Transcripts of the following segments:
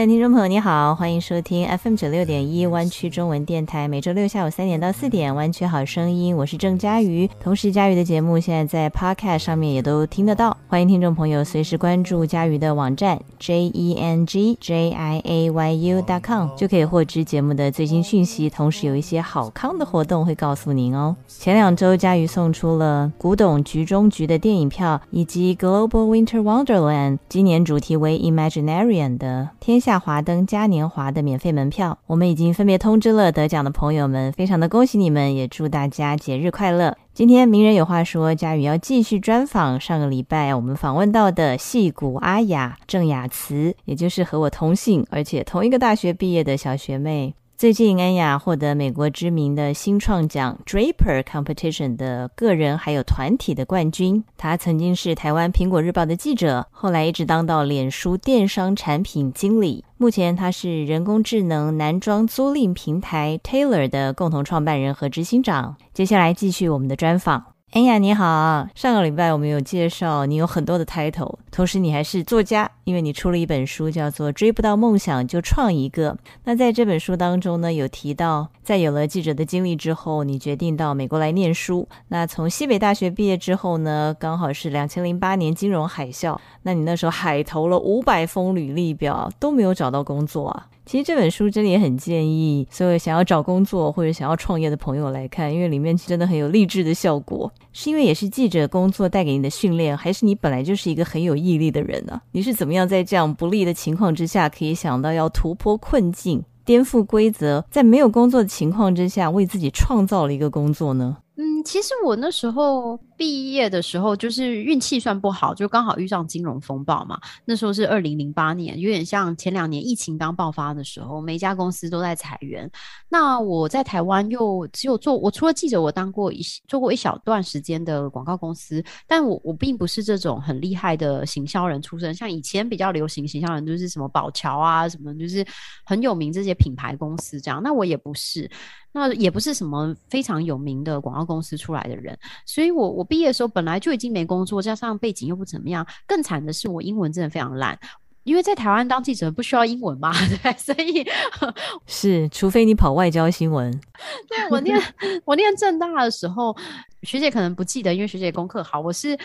亲爱的听众朋友，你好，欢迎收听 FM 九六点一湾区中文电台，每周六下午三点到四点，湾区好声音，我是郑佳瑜。同时，佳瑜的节目现在在 Podcast 上面也都听得到，欢迎听众朋友随时关注佳瑜的网站 j e n g j i a y u dot com，就可以获知节目的最新讯息。同时，有一些好康的活动会告诉您哦。前两周，佳瑜送出了古董局中局的电影票，以及 Global Winter Wonderland 今年主题为 Imaginarian 的天。下华灯嘉年华的免费门票，我们已经分别通知了得奖的朋友们，非常的恭喜你们，也祝大家节日快乐。今天名人有话说，佳宇要继续专访上个礼拜我们访问到的戏骨阿雅郑雅慈，也就是和我同姓而且同一个大学毕业的小学妹。最近，安雅获得美国知名的新创奖 Draper Competition 的个人还有团体的冠军。他曾经是台湾苹果日报的记者，后来一直当到脸书电商产品经理。目前，他是人工智能男装租赁平台 Taylor 的共同创办人和执行长。接下来继续我们的专访。哎呀，你好！上个礼拜我们有介绍你有很多的 title，同时你还是作家，因为你出了一本书叫做《追不到梦想就创一个》。那在这本书当中呢，有提到在有了记者的经历之后，你决定到美国来念书。那从西北大学毕业之后呢，刚好是两千零八年金融海啸，那你那时候海投了五百封履历表都没有找到工作啊。其实这本书真的也很建议所有想要找工作或者想要创业的朋友来看，因为里面真的很有励志的效果。是因为也是记者工作带给你的训练，还是你本来就是一个很有毅力的人呢？你是怎么样在这样不利的情况之下，可以想到要突破困境、颠覆规则，在没有工作的情况之下，为自己创造了一个工作呢？嗯，其实我那时候。毕业的时候就是运气算不好，就刚好遇上金融风暴嘛。那时候是二零零八年，有点像前两年疫情刚爆发的时候，每一家公司都在裁员。那我在台湾又只有做，我除了记者，我当过一做过一小段时间的广告公司，但我我并不是这种很厉害的行销人出身。像以前比较流行行销人，就是什么宝桥啊，什么就是很有名这些品牌公司这样。那我也不是，那也不是什么非常有名的广告公司出来的人，所以我我。毕业的时候本来就已经没工作，加上背景又不怎么样，更惨的是我英文真的非常烂。因为在台湾当记者不需要英文嘛，对，所以 是除非你跑外交新闻。对我念我念正大的时候，学姐可能不记得，因为学姐功课好。我是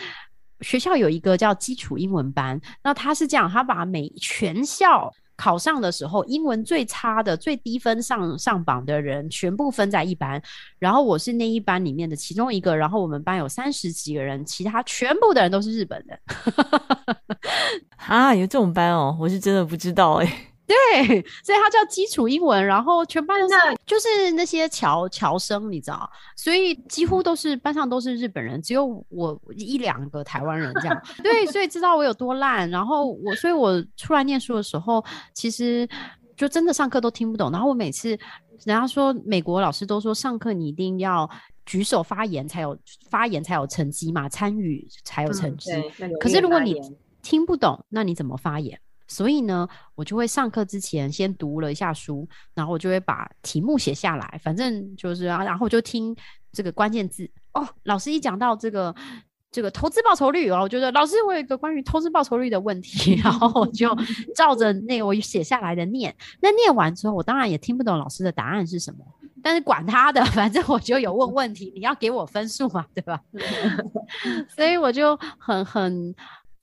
学校有一个叫基础英文班，那他是这样，他把每全校。考上的时候，英文最差的、最低分上上榜的人全部分在一班，然后我是那一班里面的其中一个，然后我们班有三十几个人，其他全部的人都是日本人。啊，有这种班哦，我是真的不知道哎。对，所以它叫基础英文，然后全班那就是那些侨侨生，你知道，所以几乎都是班上都是日本人，只有我一两个台湾人这样。对，所以知道我有多烂。然后我，所以我出来念书的时候，其实就真的上课都听不懂。然后我每次人家说美国老师都说上课你一定要举手发言才有发言才有成绩嘛，参与才有成绩。可是如果你听不懂，那你怎么发言？所以呢，我就会上课之前先读了一下书，然后我就会把题目写下来，反正就是啊，然后就听这个关键字哦。老师一讲到这个这个投资报酬率，然后我觉得老师我有一个关于投资报酬率的问题，然后我就照着那个我写下来的念。那念完之后，我当然也听不懂老师的答案是什么，但是管他的，反正我就有问问题，你要给我分数嘛，对吧？所以我就很很。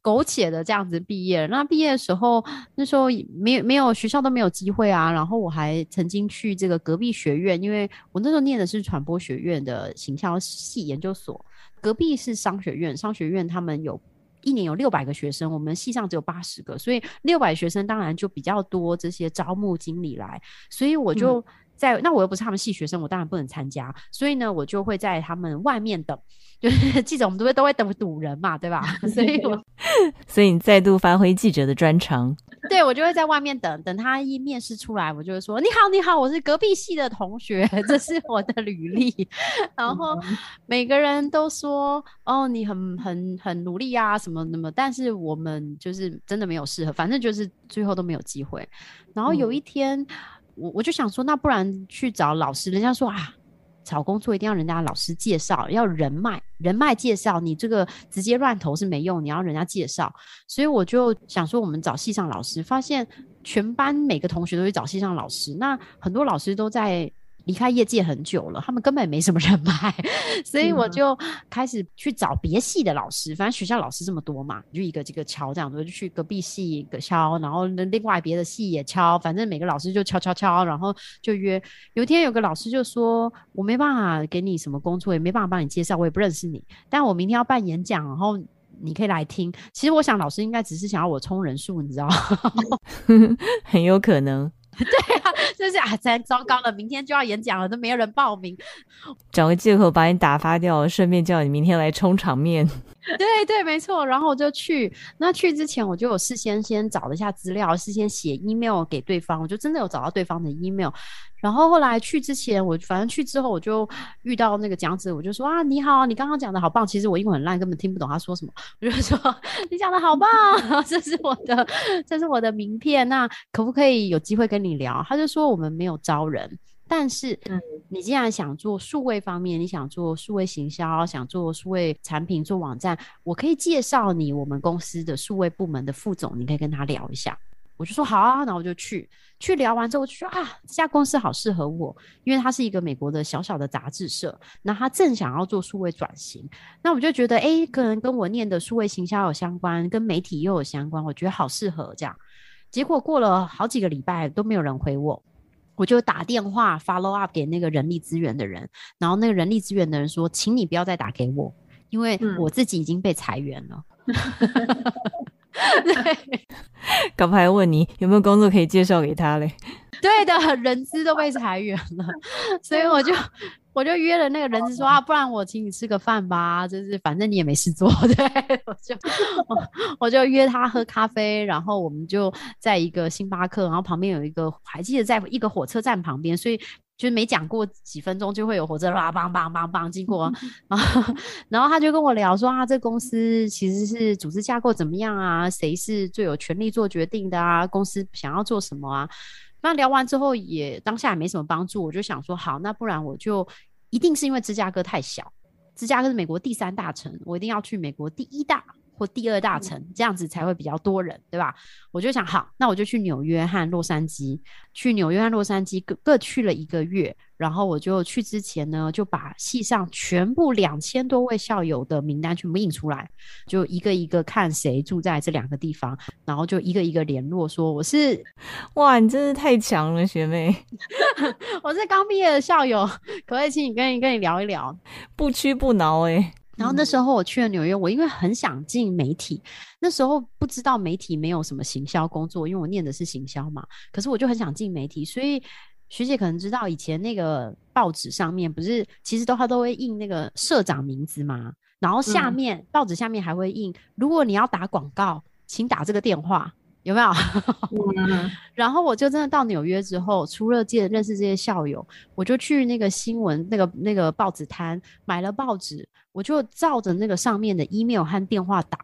苟且的这样子毕业，那毕业的时候，那时候没有没有学校都没有机会啊。然后我还曾经去这个隔壁学院，因为我那时候念的是传播学院的形象系研究所，隔壁是商学院，商学院他们有一年有六百个学生，我们系上只有八十个，所以六百学生当然就比较多这些招募经理来，所以我就。在那我又不是他们系学生，我当然不能参加，所以呢，我就会在他们外面等，就是记者，我们都会都会等堵人嘛，对吧？所以，我，所以你再度发挥记者的专长。对我就会在外面等等他一面试出来，我就会说你好你好，我是隔壁系的同学，这是我的履历。然后每个人都说哦你很很很努力啊什么什么，但是我们就是真的没有适合，反正就是最后都没有机会。然后有一天我我就想说，那不然去找老师，人家说啊。找工作一定要人家老师介绍，要人脉，人脉介绍，你这个直接乱投是没用，你要人家介绍。所以我就想说，我们找系上老师，发现全班每个同学都去找系上老师，那很多老师都在。离开业界很久了，他们根本没什么人脉，所以我就开始去找别系的老师。反正学校老师这么多嘛，就一个这个敲这样子，就去隔壁系一个敲，然后另外别的系也敲，反正每个老师就敲敲敲，然后就约。有一天有个老师就说：“我没办法给你什么工作，也没办法帮你介绍，我也不认识你，但我明天要办演讲，然后你可以来听。”其实我想老师应该只是想要我充人数，你知道吗？很有可能。对啊，就是啊，真糟糕了，明天就要演讲了，都没有人报名，找个借口把你打发掉，顺便叫你明天来充场面。对对，没错。然后我就去，那去之前我就有事先先找了一下资料，事先写 email 给对方，我就真的有找到对方的 email。然后后来去之前，我反正去之后我就遇到那个讲者，我就说啊，你好，你刚刚讲的好棒。其实我英文很烂，根本听不懂他说什么。我就说你讲的好棒，这是我的，这是我的名片。那可不可以有机会跟你聊？他就说我们没有招人。但是，你既然想做数位方面，你想做数位行销，想做数位产品，做网站，我可以介绍你我们公司的数位部门的副总，你可以跟他聊一下。我就说好啊，然后我就去。去聊完之后，我就说啊，这家公司好适合我，因为它是一个美国的小小的杂志社，那他正想要做数位转型，那我就觉得，哎，可能跟我念的数位行销有相关，跟媒体又有相关，我觉得好适合这样。结果过了好几个礼拜都没有人回我。我就打电话 follow up 给那个人力资源的人，然后那个人力资源的人说：“请你不要再打给我，因为我自己已经被裁员了。” 对，搞不好还问你有没有工作可以介绍给他嘞？对的，人资都被裁员了，所以我就。我就约了那个人资说啊，不然我请你吃个饭吧，就是反正你也没事做，对，我就我就约他喝咖啡，然后我们就在一个星巴克，然后旁边有一个，还记得在一个火车站旁边，所以就是没讲过几分钟就会有火车啦，梆梆梆梆经过，然后然后他就跟我聊说啊，这公司其实是组织架构怎么样啊，谁是最有权利做决定的啊，公司想要做什么啊。那聊完之后也当下也没什么帮助，我就想说好，那不然我就一定是因为芝加哥太小，芝加哥是美国第三大城，我一定要去美国第一大或第二大城，这样子才会比较多人，对吧？我就想好，那我就去纽约和洛杉矶，去纽约和洛杉矶各各去了一个月。然后我就去之前呢，就把系上全部两千多位校友的名单全部印出来，就一个一个看谁住在这两个地方，然后就一个一个联络说我是，哇，你真是太强了，学妹，我是刚毕业的校友，可不可以请你跟你跟你聊一聊，不屈不挠哎。然后那时候我去了纽约，我因为很想进媒体，那时候不知道媒体没有什么行销工作，因为我念的是行销嘛，可是我就很想进媒体，所以。学姐可能知道，以前那个报纸上面不是，其实都它都会印那个社长名字嘛，然后下面报纸下面还会印，如果你要打广告，请打这个电话，有没有？然后我就真的到纽约之后，除了见认识这些校友，我就去那个新闻那个那个报纸摊买了报纸，我就照着那个上面的 email 和电话打，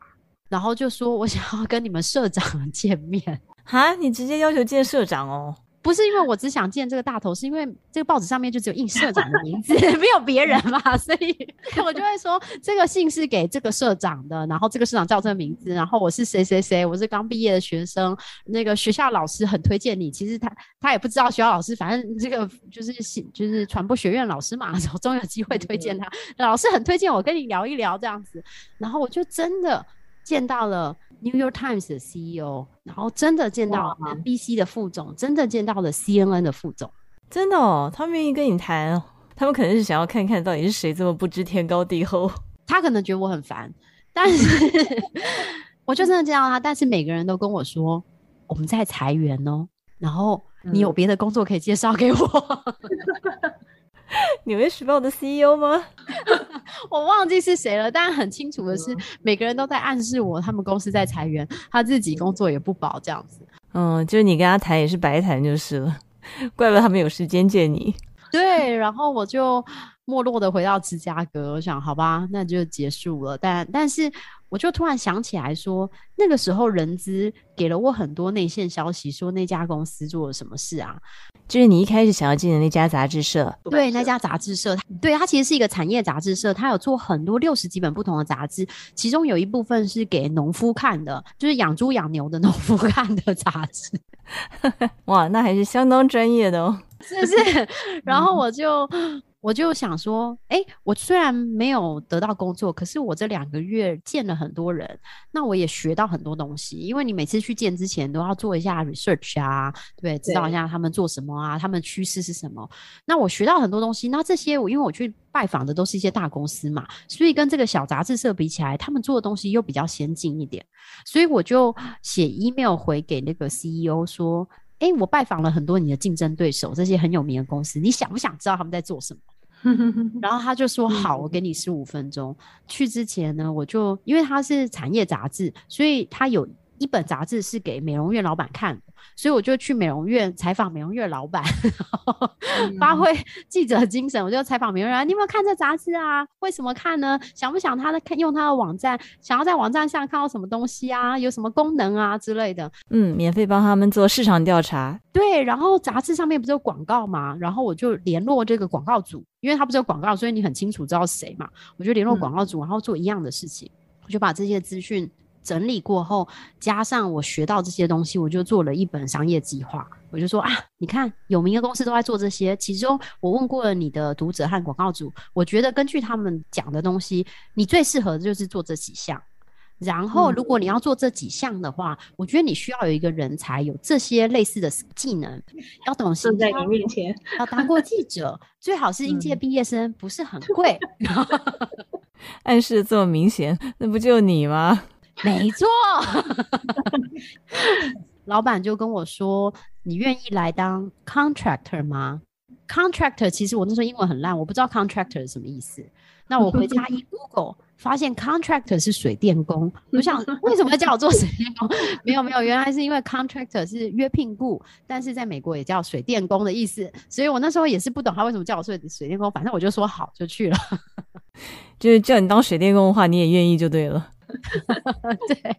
然后就说我想要跟你们社长见面。哈，你直接要求见社长哦？不是因为我只想见这个大头，是因为这个报纸上面就只有印社长的名字，没有别人嘛，所以 我就会说这个信是给这个社长的，然后这个社长叫这个名字，然后我是谁谁谁，我是刚毕业的学生，那个学校老师很推荐你，其实他他也不知道学校老师，反正这个就是就是传播学院老师嘛，总有机会推荐他，老师很推荐我跟你聊一聊这样子，然后我就真的见到了。New York Times 的 CEO，然后真的见到 NBC 的副总，真的见到了 CNN 的副总，真的哦，他们愿意跟你谈，他们可能是想要看看到底是谁这么不知天高地厚。他可能觉得我很烦，但是 我就真的见到他，但是每个人都跟我说我们在裁员哦，然后你有别的工作可以介绍给我。纽约时报的 CEO 吗？我忘记是谁了，但很清楚的是，每个人都在暗示我，他们公司在裁员，他自己工作也不保这样子。嗯，就是你跟他谈也是白谈就是了，怪不得他们有时间见你。对，然后我就没落的回到芝加哥，我想好吧，那就结束了。但但是。我就突然想起来，说那个时候人资给了我很多内线消息，说那家公司做了什么事啊？就是你一开始想要进的那家杂志社，对，那家杂志社，对，它其实是一个产业杂志社，它有做很多六十几本不同的杂志，其中有一部分是给农夫看的，就是养猪养牛的农夫看的杂志。哇，那还是相当专业的哦，是 不是？然后我就。我就想说，哎，我虽然没有得到工作，可是我这两个月见了很多人，那我也学到很多东西。因为你每次去见之前都要做一下 research 啊，对，知道一下他们做什么啊，他们趋势是什么。那我学到很多东西。那这些我因为我去拜访的都是一些大公司嘛，所以跟这个小杂志社比起来，他们做的东西又比较先进一点。所以我就写 email 回给那个 CEO 说。哎，我拜访了很多你的竞争对手，这些很有名的公司，你想不想知道他们在做什么？然后他就说好，我给你十五分钟。去之前呢，我就因为他是产业杂志，所以他有。一本杂志是给美容院老板看的，所以我就去美容院采访美容院老板，发挥记者精神，我就采访美容院，你有没有看这杂志啊？为什么看呢？想不想他的看用他的网站？想要在网站上看到什么东西啊？有什么功能啊之类的？嗯，免费帮他们做市场调查。对，然后杂志上面不是有广告吗？然后我就联络这个广告组，因为他不是有广告，所以你很清楚知道谁嘛。我就联络广告组，然后做一样的事情，我就把这些资讯。整理过后，加上我学到这些东西，我就做了一本商业计划。我就说啊，你看有名的公司都在做这些，其中我问过了你的读者和广告主，我觉得根据他们讲的东西，你最适合的就是做这几项。然后，如果你要做这几项的话，我觉得你需要有一个人才，有这些类似的技能，要懂行在你面前，要当过记者，最好是应届毕业生，不是很贵。暗示这么明显，那不就你吗？没错，老板就跟我说：“你愿意来当 contractor 吗？”contractor 其实我那时候英文很烂，我不知道 contractor 是什么意思。那我回家一 Google，发现 contractor 是水电工。我想 为什么要叫我做水电工？没有没有，原来是因为 contractor 是约聘雇，但是在美国也叫水电工的意思。所以我那时候也是不懂他为什么叫我做水电工，反正我就说好就去了。就是叫你当水电工的话，你也愿意就对了。对，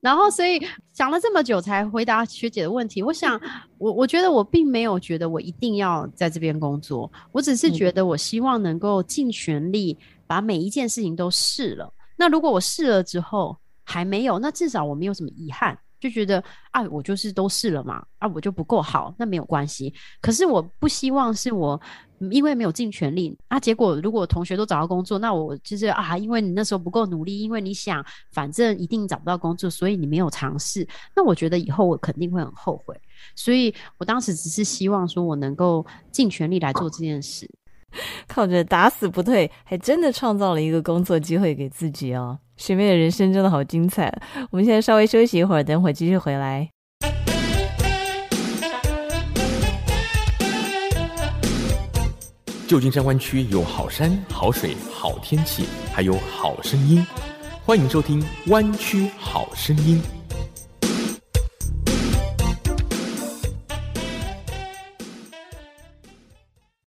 然后所以想了这么久才回答学姐的问题。我想，我我觉得我并没有觉得我一定要在这边工作，我只是觉得我希望能够尽全力把每一件事情都试了。那如果我试了之后还没有，那至少我没有什么遗憾。就觉得啊，我就是都试了嘛，啊，我就不够好，那没有关系。可是我不希望是我因为没有尽全力啊，结果如果同学都找到工作，那我就是啊，因为你那时候不够努力，因为你想反正一定找不到工作，所以你没有尝试。那我觉得以后我肯定会很后悔。所以我当时只是希望说我能够尽全力来做这件事。靠着打死不退，还真的创造了一个工作机会给自己哦。学妹的人生真的好精彩。我们现在稍微休息一会儿，等会儿继续回来。旧金山湾区有好山好水好天气，还有好声音，欢迎收听《湾区好声音》。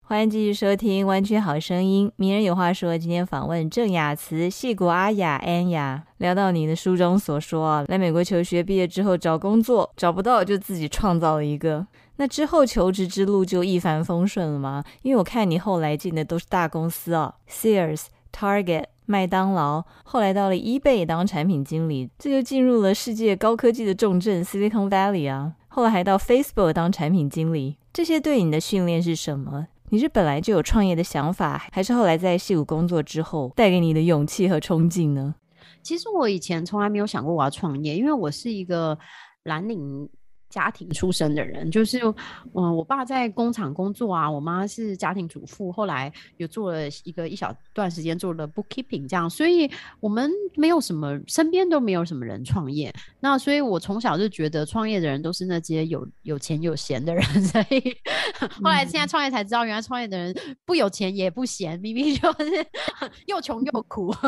欢迎继续收听《湾区好声音》，名人有话说。今天访问郑雅慈，戏骨阿雅安雅，聊到你的书中所说啊，来美国求学，毕业之后找工作找不到，就自己创造了一个。那之后求职之路就一帆风顺了吗？因为我看你后来进的都是大公司啊，Sears、Target、麦当劳，后来到了 eBay 当产品经理，这就进入了世界高科技的重镇 Silicon Valley 啊。后来还到 Facebook 当产品经理，这些对你的训练是什么？你是本来就有创业的想法，还是后来在戏谷工作之后带给你的勇气和冲劲呢？其实我以前从来没有想过我要创业，因为我是一个蓝领。家庭出身的人，就是，嗯，我爸在工厂工作啊，我妈是家庭主妇，后来有做了一个一小段时间做了 bookkeeping 这样，所以我们没有什么，身边都没有什么人创业。那所以我从小就觉得创业的人都是那些有有钱有闲的人，所以后来现在创业才知道，原来创业的人不有钱也不闲，明明就是 又穷又苦。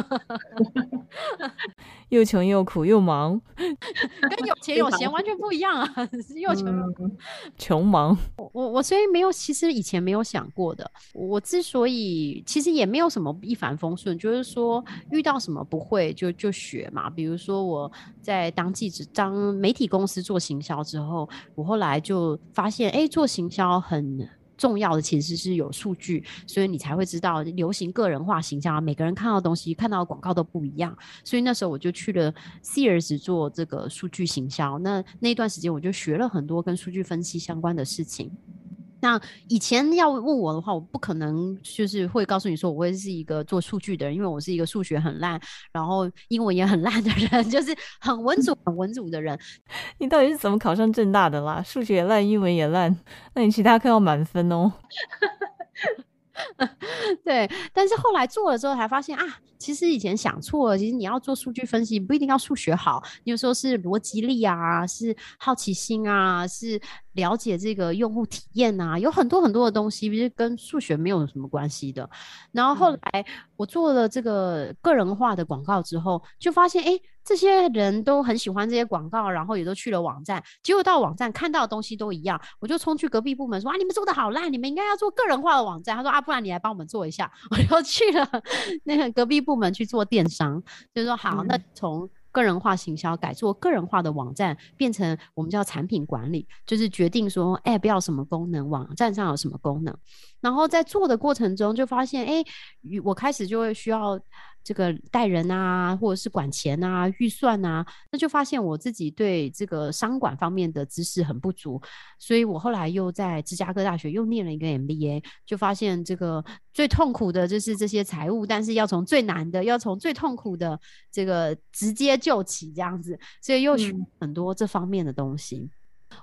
又穷又苦又忙，跟有钱有闲完全不一样啊！又穷又苦，穷忙。我我所以没有，其实以前没有想过的。我之所以其实也没有什么一帆风顺，就是说遇到什么不会就就学嘛。比如说我在当记者、当媒体公司做行销之后，我后来就发现，哎，做行销很。重要的其实是有数据，所以你才会知道流行个人化形象，每个人看到的东西、看到的广告都不一样。所以那时候我就去了 Sears 做这个数据行销。那那段时间我就学了很多跟数据分析相关的事情。那以前要问我的话，我不可能就是会告诉你说我会是一个做数据的人，因为我是一个数学很烂，然后英文也很烂的人，就是很文组、很文组的人。你到底是怎么考上正大的啦？数学也烂，英文也烂，那你其他课要满分哦。对，但是后来做了之后才发现啊，其实以前想错了。其实你要做数据分析，不一定要数学好，有时候是逻辑力啊，是好奇心啊，是了解这个用户体验啊，有很多很多的东西，其实跟数学没有什么关系的。然后后来我做了这个个人化的广告之后，就发现哎。这些人都很喜欢这些广告，然后也都去了网站，结果到网站看到的东西都一样，我就冲去隔壁部门说啊，你们做的好烂，你们应该要做个人化的网站。他说啊，不然你来帮我们做一下，我就去了 那个隔壁部门去做电商，就说好，那从个人化行销改做个人化的网站，变成我们叫产品管理，就是决定说 App 要什么功能，网站上有什么功能，然后在做的过程中就发现，哎，我开始就会需要。这个带人啊，或者是管钱啊、预算啊，那就发现我自己对这个商管方面的知识很不足，所以我后来又在芝加哥大学又念了一个 MBA，就发现这个最痛苦的就是这些财务，但是要从最难的，要从最痛苦的这个直接救起这样子，所以又学很多这方面的东西。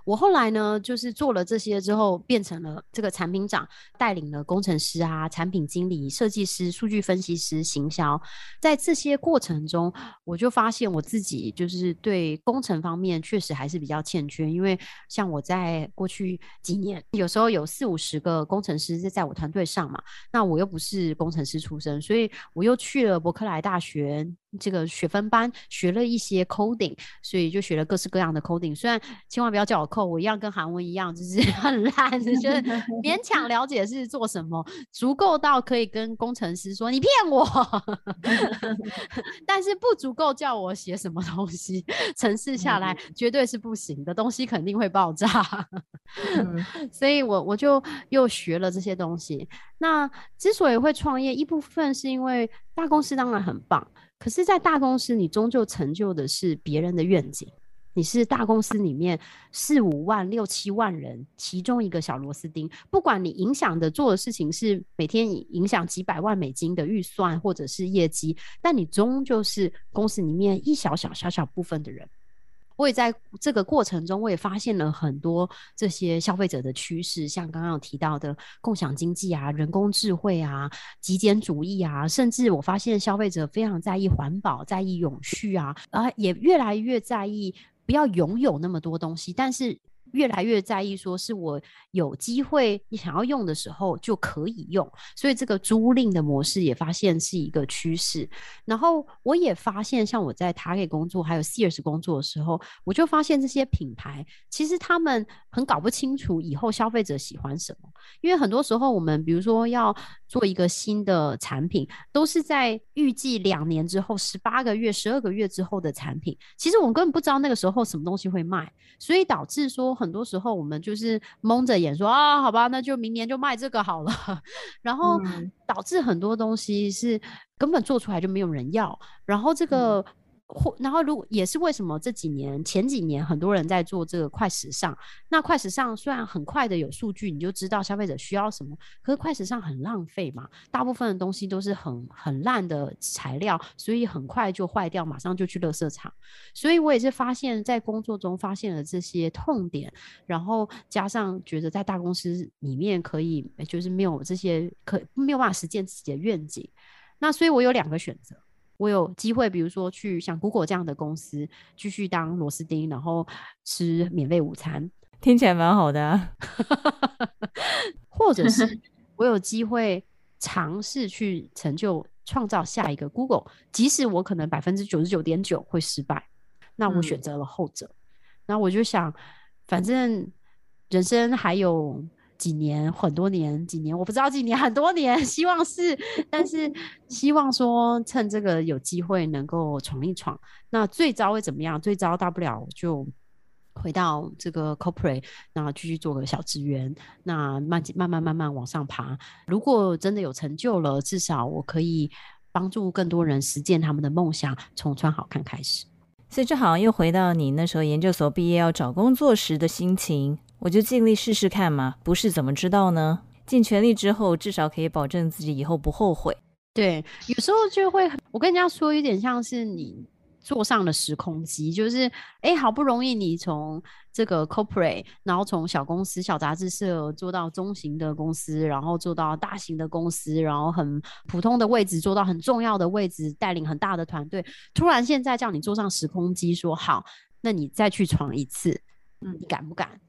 我后来呢，就是做了这些之后，变成了这个产品长，带领了工程师啊、产品经理、设计师、数据分析师、行销。在这些过程中，我就发现我自己就是对工程方面确实还是比较欠缺。因为像我在过去几年，有时候有四五十个工程师在在我团队上嘛，那我又不是工程师出身，所以我又去了伯克莱大学。这个学分班学了一些 coding，所以就学了各式各样的 coding。虽然千万不要叫我 code，我一样跟韩文一样，就是很烂，就是勉强了解是做什么，足够到可以跟工程师说你骗我，但是不足够叫我写什么东西，程式下来绝对是不行的，东西肯定会爆炸。所以我我就又学了这些东西。那之所以会创业，一部分是因为大公司当然很棒。可是，在大公司，你终究成就的是别人的愿景。你是大公司里面四五万、六七万人其中一个小螺丝钉。不管你影响的做的事情是每天影响几百万美金的预算，或者是业绩，但你终究是公司里面一小小小小部分的人。我也在这个过程中，我也发现了很多这些消费者的趋势，像刚刚有提到的共享经济啊、人工智慧啊、极简主义啊，甚至我发现消费者非常在意环保、在意永续啊，啊，也越来越在意不要拥有那么多东西，但是。越来越在意，说是我有机会你想要用的时候就可以用，所以这个租赁的模式也发现是一个趋势。然后我也发现，像我在 Target 工作还有 Sears 工作的时候，我就发现这些品牌其实他们很搞不清楚以后消费者喜欢什么，因为很多时候我们比如说要做一个新的产品，都是在预计两年之后、十八个月、十二个月之后的产品，其实我们根本不知道那个时候什么东西会卖，所以导致说。很多时候我们就是蒙着眼说啊，好吧，那就明年就卖这个好了，然后导致很多东西是根本做出来就没有人要，然后这个。或然后，如果也是为什么这几年前几年很多人在做这个快时尚？那快时尚虽然很快的有数据，你就知道消费者需要什么，可是快时尚很浪费嘛，大部分的东西都是很很烂的材料，所以很快就坏掉，马上就去垃圾场。所以我也是发现，在工作中发现了这些痛点，然后加上觉得在大公司里面可以就是没有这些可没有办法实现自己的愿景，那所以我有两个选择。我有机会，比如说去像 Google 这样的公司继续当螺丝钉，然后吃免费午餐，听起来蛮好的。或者是我有机会尝试去成就创造下一个 Google，即使我可能百分之九十九点九会失败，那我选择了后者。那我就想，反正人生还有几年，很多年，几年我不知道几年，很多年，希望是，但是希望说趁这个有机会能够闯一闯。那最糟会怎么样？最糟大不了就。回到这个 corporate，那继续做个小职员，那慢慢慢慢慢往上爬。如果真的有成就了，至少我可以帮助更多人实践他们的梦想，从穿好看开始。所以就好像又回到你那时候研究所毕业要找工作时的心情，我就尽力试试看嘛，不是怎么知道呢？尽全力之后，至少可以保证自己以后不后悔。对，有时候就会，我跟人家说，有点像是你。坐上了时空机，就是哎，好不容易你从这个 corporate，然后从小公司、小杂志社做到中型的公司，然后做到大型的公司，然后很普通的位置做到很重要的位置，带领很大的团队。突然现在叫你坐上时空机，说好，那你再去闯一次，嗯，你敢不敢？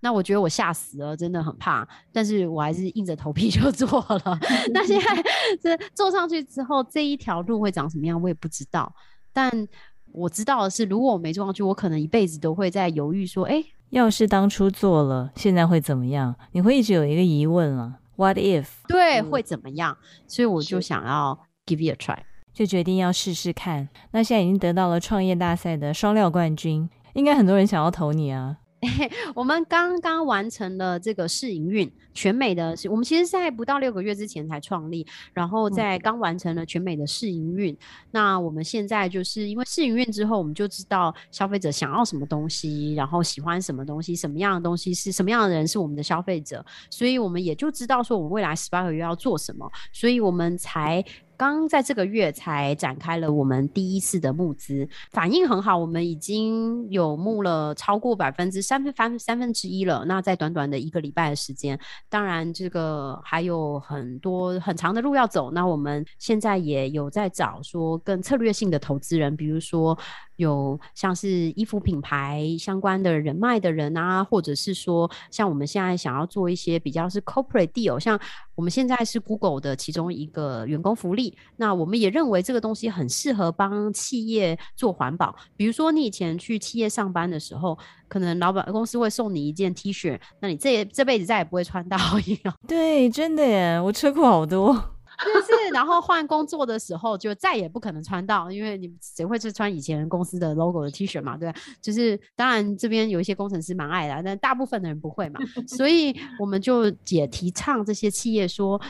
那我觉得我吓死了，真的很怕，但是我还是硬着头皮 就做了。那现在 这坐上去之后，这一条路会长什么样，我也不知道。但我知道的是，如果我没做上去，我可能一辈子都会在犹豫，说：“哎，要是当初做了，现在会怎么样？”你会一直有一个疑问了，“What if？” 对，会怎么样？所以我就想要 give it a try，就决定要试试看。那现在已经得到了创业大赛的双料冠军，应该很多人想要投你啊。我们刚刚完成了这个试营运，全美的是，我们其实在不到六个月之前才创立，然后在刚完成了全美的试营运。那我们现在就是因为试营运之后，我们就知道消费者想要什么东西，然后喜欢什么东西，什么样的东西是什么样的人是我们的消费者，所以我们也就知道说我们未来十八个月要做什么，所以我们才。刚在这个月才展开了我们第一次的募资，反应很好，我们已经有募了超过百分之三分三三分之一了。那在短短的一个礼拜的时间，当然这个还有很多很长的路要走。那我们现在也有在找说更策略性的投资人，比如说。有像是衣服品牌相关的人脉的人啊，或者是说像我们现在想要做一些比较是 corporate deal，像我们现在是 Google 的其中一个员工福利，那我们也认为这个东西很适合帮企业做环保。比如说你以前去企业上班的时候，可能老板公司会送你一件 T 恤，那你这这辈子再也不会穿到一样。对，真的耶，我吃过好多。就是，然后换工作的时候就再也不可能穿到，因为你谁会去穿以前公司的 logo 的 T 恤嘛？对，就是当然这边有一些工程师蛮爱的，但大部分的人不会嘛，所以我们就也提倡这些企业说。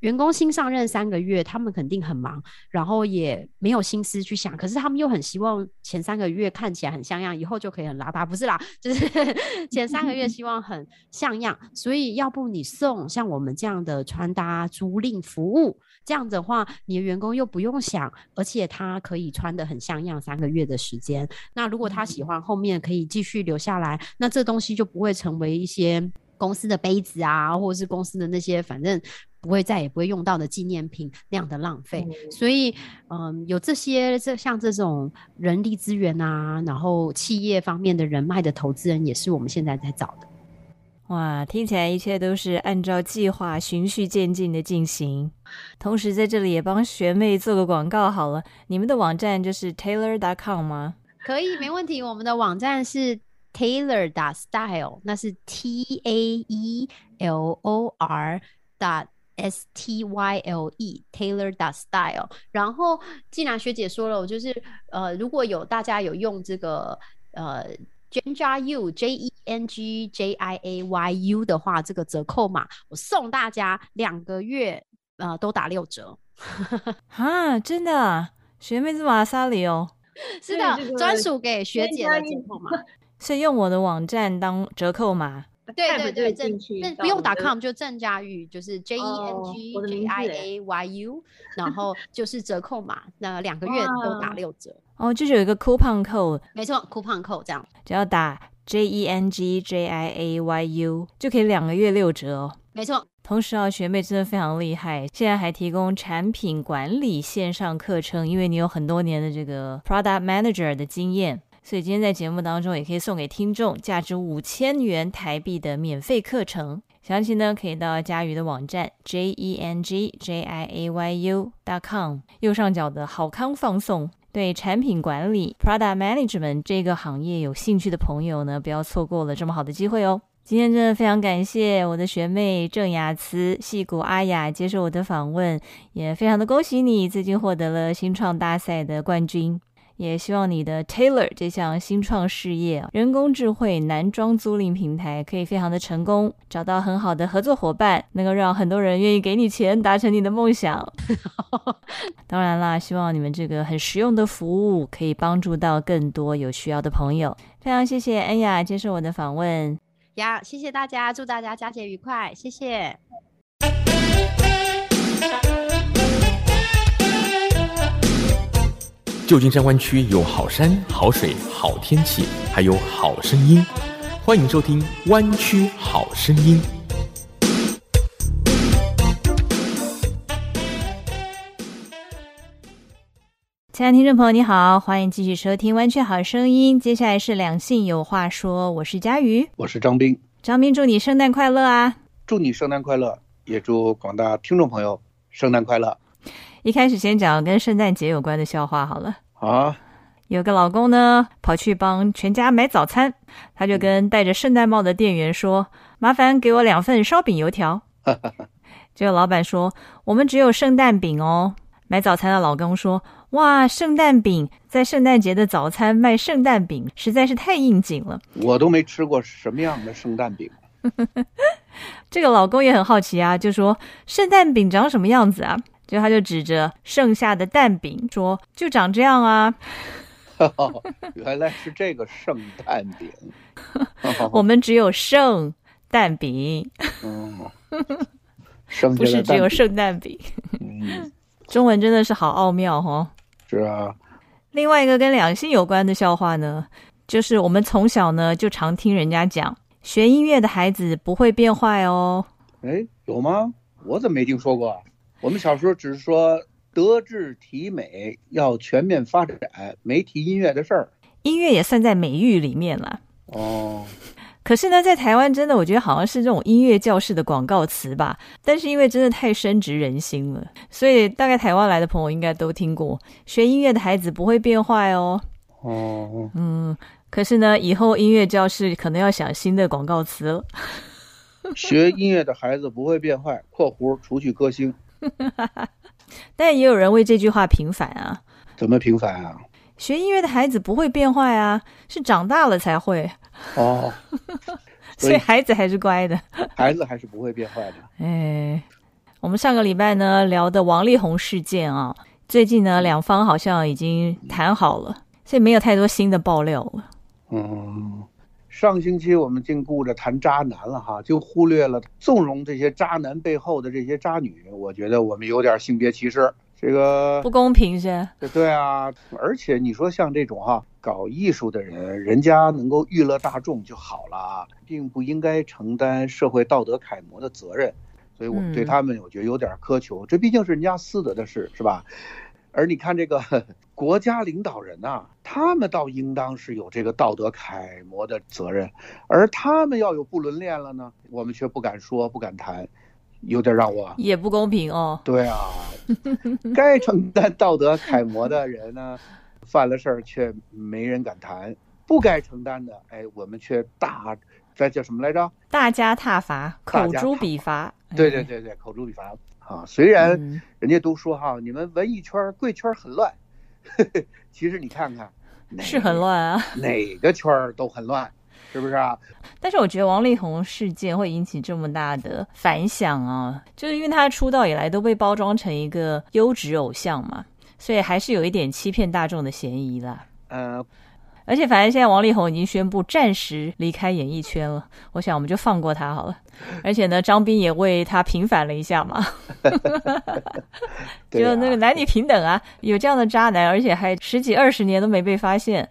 员工新上任三个月，他们肯定很忙，然后也没有心思去想。可是他们又很希望前三个月看起来很像样，以后就可以很邋遢，不是啦，就是 前三个月希望很像样。所以要不你送像我们这样的穿搭租赁服务，这样的话，你的员工又不用想，而且他可以穿的很像样三个月的时间。那如果他喜欢，后面可以继续留下来，那这东西就不会成为一些公司的杯子啊，或者是公司的那些反正。不会再也不会用到的纪念品那样的浪费，所以嗯，有这些这像这种人力资源啊，然后企业方面的人脉的投资人，也是我们现在在找的。哇，听起来一切都是按照计划循序渐进的进行。同时在这里也帮学妹做个广告好了，你们的网站就是 taylor.com 吗？可以，没问题。我们的网站是 taylor.style，那是 T A E L O R. dot S T Y L E Taylor dot style，然后既然学姐说了，我就是呃，如果有大家有用这个呃 Jenja U J E N G J I A Y U 的话，这个折扣码我送大家两个月呃都打六折。哈，真的，学妹这么阿萨里哦？是的，专属给学姐的折扣码，是用我的网站当折扣码。对对对，正那不用打 com 就郑佳玉，就是 J E N G J I A Y U，然后就是折扣码，那两个月都打六折。哦，就是有一个 coupon code，没错，coupon code 这样，只要打 J E N G J I A Y U 就可以两个月六折哦。没错，同时啊，学妹真的非常厉害，现在还提供产品管理线上课程，因为你有很多年的这个 product manager 的经验。所以今天在节目当中也可以送给听众价值五千元台币的免费课程，详情呢可以到佳瑜的网站 j e n g j i a y u dot com 右上角的好康放送。对产品管理 （Product Management） 这个行业有兴趣的朋友呢，不要错过了这么好的机会哦。今天真的非常感谢我的学妹郑雅慈、戏骨阿雅接受我的访问，也非常的恭喜你最近获得了新创大赛的冠军，也希望你的 Taylor 这项新创事业——人工智慧男装租赁平台可以非常的成功，找到很好的合作伙伴，能够让很多人愿意给你钱，达成你的梦想。当然啦，希望你们这个很实用的服务可以帮助到更多有需要的朋友。非常谢谢恩雅接受我的访问。呀，谢谢大家，祝大家佳节愉快，谢谢。旧金山湾区有好山好水好天气，还有好声音，欢迎收听《湾区好声音》。亲爱的听众朋友，你好，欢迎继续收听《湾区好声音》。接下来是两性有话说，我是佳瑜，我是张斌。张斌，祝你圣诞快乐啊！祝你圣诞快乐，也祝广大听众朋友圣诞快乐。一开始先讲跟圣诞节有关的笑话好了。啊，有个老公呢，跑去帮全家买早餐，他就跟戴着圣诞帽的店员说：“麻烦给我两份烧饼油条。” 结果老板说：“我们只有圣诞饼哦。”买早餐的老公说。哇，圣诞饼在圣诞节的早餐卖圣诞饼，实在是太应景了。我都没吃过什么样的圣诞饼。这个老公也很好奇啊，就说圣诞饼长什么样子啊？就他就指着剩下的蛋饼说，就长这样啊。原来是这个圣诞饼。我们只有剩蛋饼。嗯，不是只有圣诞饼。嗯，中文真的是好奥妙哦。是啊，另外一个跟两性有关的笑话呢，就是我们从小呢就常听人家讲，学音乐的孩子不会变坏哦。哎，有吗？我怎么没听说过？我们小时候只是说德智体美要全面发展，没提音乐的事儿。音乐也算在美育里面了。哦。可是呢，在台湾真的，我觉得好像是这种音乐教室的广告词吧。但是因为真的太深植人心了，所以大概台湾来的朋友应该都听过。学音乐的孩子不会变坏哦。哦，嗯。可是呢，以后音乐教室可能要想新的广告词了。学音乐的孩子不会变坏（括弧除去歌星）。但也有人为这句话平反啊。怎么平反啊？学音乐的孩子不会变坏啊，是长大了才会。哦，所以孩子还是乖的，孩子还是不会变坏的。哎，我们上个礼拜呢聊的王力宏事件啊，最近呢两方好像已经谈好了，所以没有太多新的爆料了。嗯，上星期我们净顾着谈渣男了哈，就忽略了纵容这些渣男背后的这些渣女。我觉得我们有点性别歧视。这个不公平是？对啊，而且你说像这种哈搞艺术的人，人家能够娱乐大众就好了，并不应该承担社会道德楷模的责任，所以我们对他们我觉得有点苛求。这毕竟是人家私德的事，是吧？而你看这个国家领导人呐，他们倒应当是有这个道德楷模的责任，而他们要有不伦恋了呢，我们却不敢说，不敢谈。有点让我也不公平哦。对啊，该承担道德楷模的人呢，犯了事儿却没人敢谈；不该承担的，哎，我们却大，这叫什么来着？大家挞伐，口诛笔伐。对对对对，口诛笔伐啊！虽然人家都说哈，你们文艺圈、贵圈很乱，其实你看看，是很乱啊，哪个圈都很乱。是不是啊？但是我觉得王力宏事件会引起这么大的反响啊，就是因为他出道以来都被包装成一个优质偶像嘛，所以还是有一点欺骗大众的嫌疑啦。呃。而且，反正现在王力宏已经宣布暂时离开演艺圈了，我想我们就放过他好了。而且呢，张斌也为他平反了一下嘛，就那个男女平等啊，有这样的渣男，而且还十几二十年都没被发现，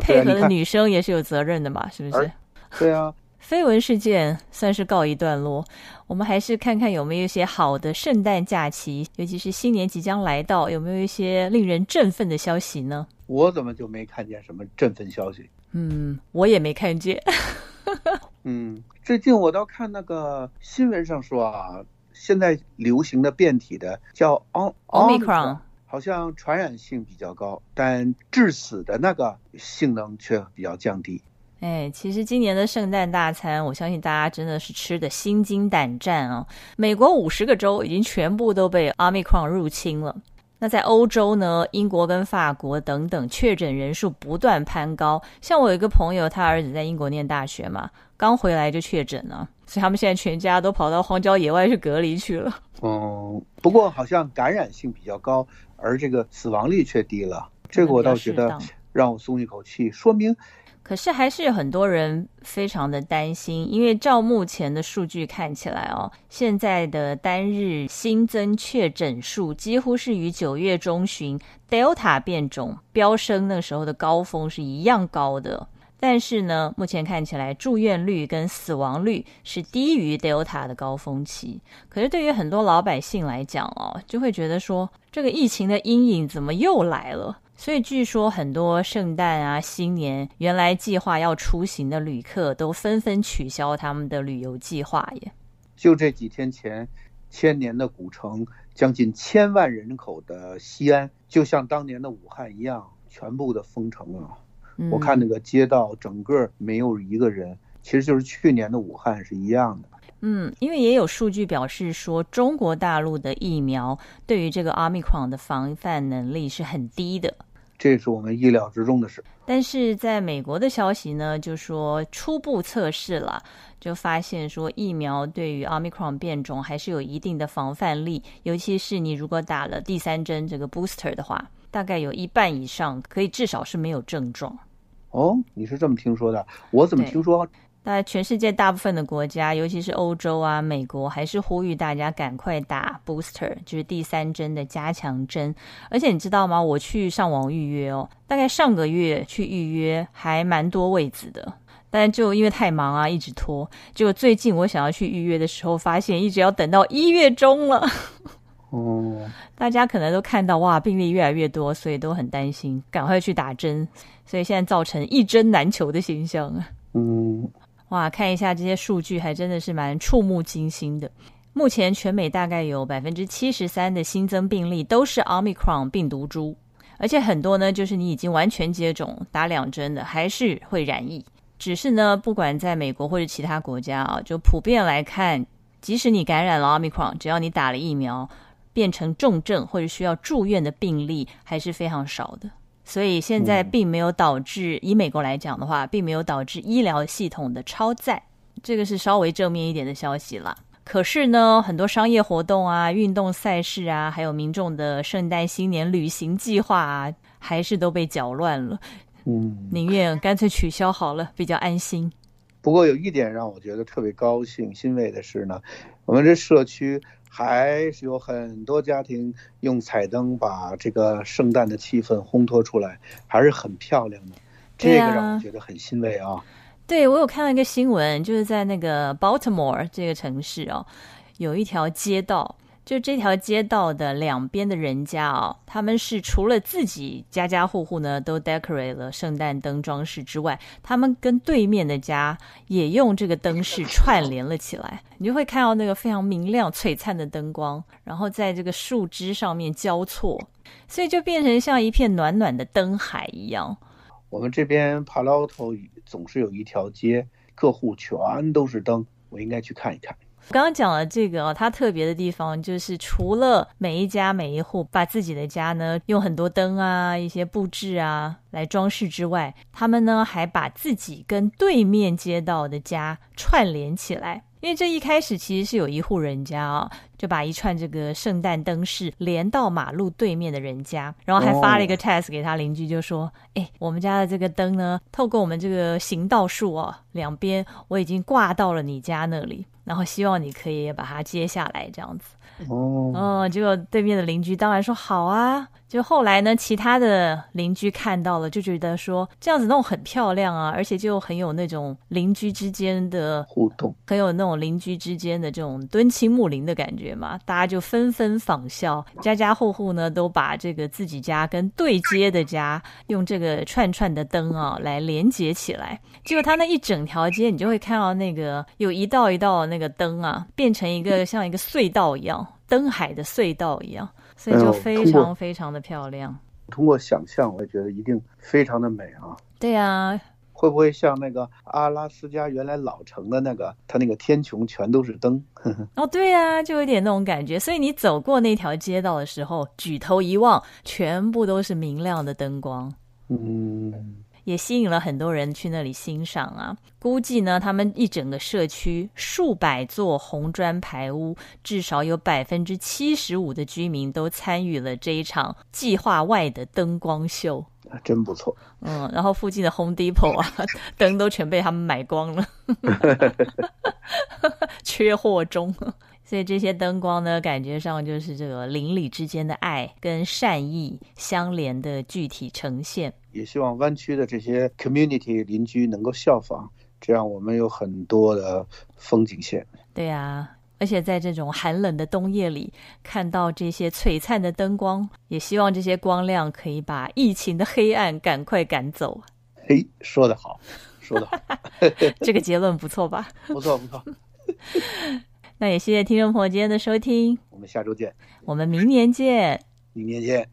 配合的女生也是有责任的嘛，是不是？对啊，绯闻事件算是告一段落，我们还是看看有没有一些好的圣诞假期，尤其是新年即将来到，有没有一些令人振奋的消息呢？我怎么就没看见什么振奋消息？嗯，我也没看见。嗯，最近我倒看那个新闻上说啊，现在流行的变体的叫奥奥密克戎，好像传染性比较高，但致死的那个性能却比较降低。哎，其实今年的圣诞大餐，我相信大家真的是吃的心惊胆战哦。美国五十个州已经全部都被奥密克戎入侵了。那在欧洲呢，英国跟法国等等，确诊人数不断攀高。像我有一个朋友，他儿子在英国念大学嘛，刚回来就确诊了，所以他们现在全家都跑到荒郊野外去隔离去了。嗯，不过好像感染性比较高，而这个死亡率却低了，这个我倒觉得让我松一口气，说明。可是还是有很多人非常的担心，因为照目前的数据看起来哦，现在的单日新增确诊数几乎是与九月中旬 Delta 变种飙升那时候的高峰是一样高的。但是呢，目前看起来住院率跟死亡率是低于 Delta 的高峰期。可是对于很多老百姓来讲哦，就会觉得说这个疫情的阴影怎么又来了？所以据说很多圣诞啊、新年原来计划要出行的旅客都纷纷取消他们的旅游计划耶。就这几天前，千年的古城、将近千万人口的西安，就像当年的武汉一样，全部的封城啊！我看那个街道整个没有一个人，其实就是去年的武汉是一样的。嗯，因为也有数据表示说，中国大陆的疫苗对于这个奥密克戎的防范能力是很低的。这是我们意料之中的事，但是在美国的消息呢，就说初步测试了，就发现说疫苗对于奥密克戎变种还是有一定的防范力，尤其是你如果打了第三针这个 booster 的话，大概有一半以上可以至少是没有症状。哦，你是这么听说的？我怎么听说？那全世界大部分的国家，尤其是欧洲啊、美国，还是呼吁大家赶快打 booster，就是第三针的加强针。而且你知道吗？我去上网预约哦，大概上个月去预约还蛮多位子的，但就因为太忙啊，一直拖。结果最近我想要去预约的时候，发现一直要等到一月中了。哦，大家可能都看到哇，病例越来越多，所以都很担心，赶快去打针。所以现在造成一针难求的现象啊。嗯。哇，看一下这些数据，还真的是蛮触目惊心的。目前全美大概有百分之七十三的新增病例都是奥密克戎病毒株，而且很多呢，就是你已经完全接种打两针的，还是会染疫。只是呢，不管在美国或者其他国家啊，就普遍来看，即使你感染了奥密克戎，只要你打了疫苗，变成重症或者需要住院的病例还是非常少的。所以现在并没有导致，以美国来讲的话，并没有导致医疗系统的超载，这个是稍微正面一点的消息了。可是呢，很多商业活动啊、运动赛事啊，还有民众的圣诞新年旅行计划啊，还是都被搅乱了。嗯，宁愿干脆取消好了，比较安心。不过有一点让我觉得特别高兴、欣慰的是呢，我们这社区。还是有很多家庭用彩灯把这个圣诞的气氛烘托出来，还是很漂亮的。这个让我觉得很欣慰啊。对，我有看到一个新闻，就是在那个 Baltimore 这个城市哦，有一条街道。就这条街道的两边的人家哦，他们是除了自己家家户户呢都 decorate 了圣诞灯装饰之外，他们跟对面的家也用这个灯饰串联了起来。你就会看到那个非常明亮璀璨的灯光，然后在这个树枝上面交错，所以就变成像一片暖暖的灯海一样。我们这边帕劳头总是有一条街，各户全都是灯，我应该去看一看。刚刚讲了这个哦，它特别的地方就是，除了每一家每一户把自己的家呢用很多灯啊、一些布置啊来装饰之外，他们呢还把自己跟对面街道的家串联起来。因为这一开始其实是有一户人家啊，就把一串这个圣诞灯饰连到马路对面的人家，然后还发了一个 test 给他邻居，就说：“哎，我们家的这个灯呢，透过我们这个行道树哦，两边我已经挂到了你家那里，然后希望你可以把它接下来，这样子。”哦，哦，结果对面的邻居当然说好啊。就后来呢，其他的邻居看到了，就觉得说这样子弄很漂亮啊，而且就很有那种邻居之间的互动，很有那种邻居之间的这种敦亲睦邻的感觉嘛。大家就纷纷仿效，家家户户呢都把这个自己家跟对接的家用这个串串的灯啊来连接起来。结果他那一整条街，你就会看到那个有一道一道那个灯啊，变成一个像一个隧道一样，灯海的隧道一样。所以就非常非常的漂亮。通过想象，我也觉得一定非常的美啊。对呀，会不会像那个阿拉斯加原来老城的那个，它那个天穹全都是灯？哦，对呀，就有点那种感觉。所以你走过那条街道的时候，举头一望，全部都是明亮的灯光。嗯。也吸引了很多人去那里欣赏啊！估计呢，他们一整个社区数百座红砖排屋，至少有百分之七十五的居民都参与了这一场计划外的灯光秀。真不错。嗯，然后附近的 Home Depot 啊，灯都全被他们买光了 缺货中。所以这些灯光呢，感觉上就是这个邻里之间的爱跟善意相连的具体呈现。也希望湾区的这些 community 邻居能够效仿，这样我们有很多的风景线。对啊，而且在这种寒冷的冬夜里，看到这些璀璨的灯光，也希望这些光亮可以把疫情的黑暗赶快赶走。嘿，说得好，说得好，这个结论不错吧？不错，不错。那也谢谢听众朋友今天的收听，我们下周见，我们明年见，明年见。